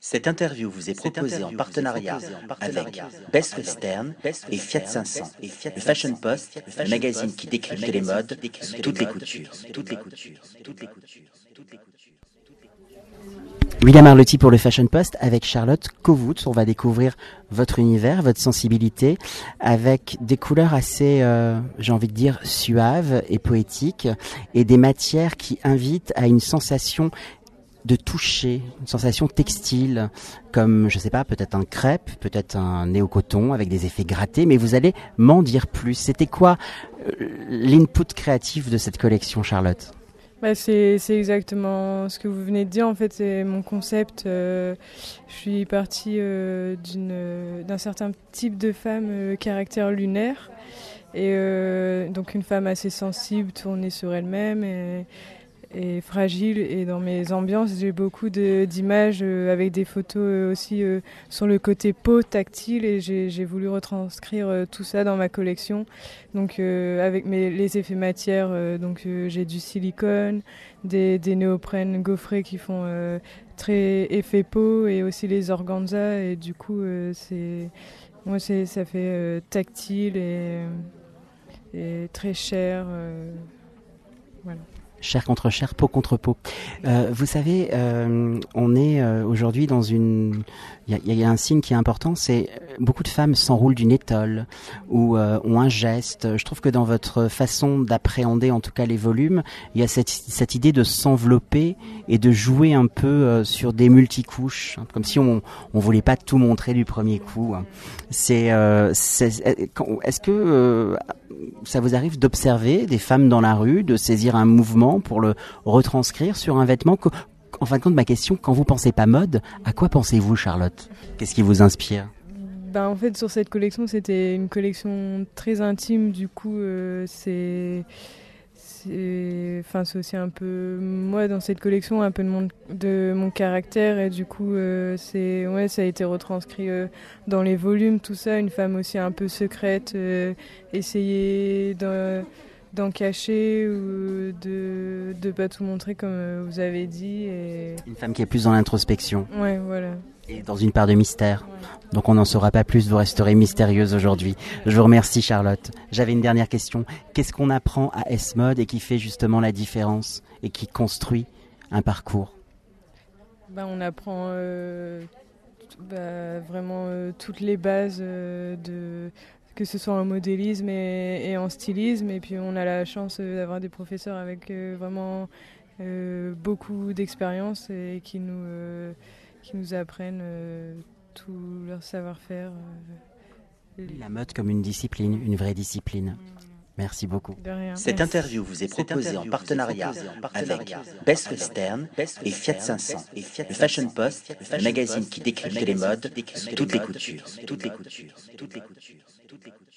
Cette interview vous est proposée en partenariat avec Best Western et Fiat 500, le Fashion Post, le magazine qui décrypte les modes toutes les coutures. Toutes les coutures. Toutes les coutures. Toutes les coutures. William Arlotti pour le Fashion Post avec Charlotte Kovout. On va découvrir votre univers, votre sensibilité avec des couleurs assez, euh, j'ai envie de dire, suaves et poétiques et des matières qui invitent à une sensation de toucher, une sensation textile, comme, je sais pas, peut-être un crêpe, peut-être un néocoton avec des effets grattés, mais vous allez m'en dire plus. C'était quoi euh, l'input créatif de cette collection, Charlotte? Bah c'est, exactement ce que vous venez de dire. En fait, c'est mon concept. Euh, je suis partie euh, d'un certain type de femme caractère lunaire. Et donc une femme assez sensible, tournée sur elle-même. Et fragile. Et dans mes ambiances, j'ai beaucoup d'images euh, avec des photos euh, aussi euh, sur le côté peau tactile. Et j'ai voulu retranscrire tout ça dans ma collection. Donc avec mes, les effets matières, donc j'ai du silicone, des, des néoprènes gaufrés qui font très effet peau et aussi les organza. Et du coup, c'est moi, ça fait tactile et très cher. voilà chair contre chair, peau contre peau. Euh, vous savez, euh, on est euh, aujourd'hui dans une... Il y, a, un signe qui est important, c'est beaucoup de femmes s'enroulent d'une étole ou ont un geste. Je trouve que dans votre façon d'appréhender en tout cas les volumes, il y a cette, cette idée de s'envelopper et de jouer un peu sur des multicouches, hein, comme si on on voulait pas tout montrer du premier coup. Hein. C'est est-ce que ça vous arrive d'observer des femmes dans la rue, de saisir un mouvement pour le retranscrire sur un vêtement En fin de compte, ma question, quand vous pensez pas mode, à quoi pensez-vous, Charlotte? Qu'est-ce qui vous inspire? Ben, en fait, sur cette collection, c'était une collection très intime. Du coup, euh, c'est enfin c'est aussi un peu moi dans cette collection un peu de mon de mon caractère et du coup euh, c'est ouais ça a été retranscrit euh, dans les volumes tout ça. Une femme aussi un peu secrète euh, essayer d'en cacher ou de de pas tout montrer comme vous avez dit et une femme qui est plus dans l'introspection. Ouais voilà dans une part de mystère. Donc on n'en saura pas plus, vous resterez mystérieuse aujourd'hui. Je vous remercie Charlotte. J'avais une dernière question. Qu'est-ce qu'on apprend à S-Mode et qui fait justement la différence et qui construit un parcours? Ben, On apprend euh, bah, vraiment euh, toutes les bases euh, de que ce soit en modélisme et, en stylisme. Et puis on a la chance d'avoir des professeurs avec vraiment beaucoup d'expérience et qui nous qui nous apprennent euh, tout leur savoir-faire. Euh, la mode comme une discipline, une vraie discipline. Merci beaucoup. Cette interview vous est proposée en partenariat avec Best Western et Fiat 500, le Fashion Post, le magazine qui décrypte les modes toutes les coutures. Toutes les coutures. Toutes les coutures. Toutes les coutures.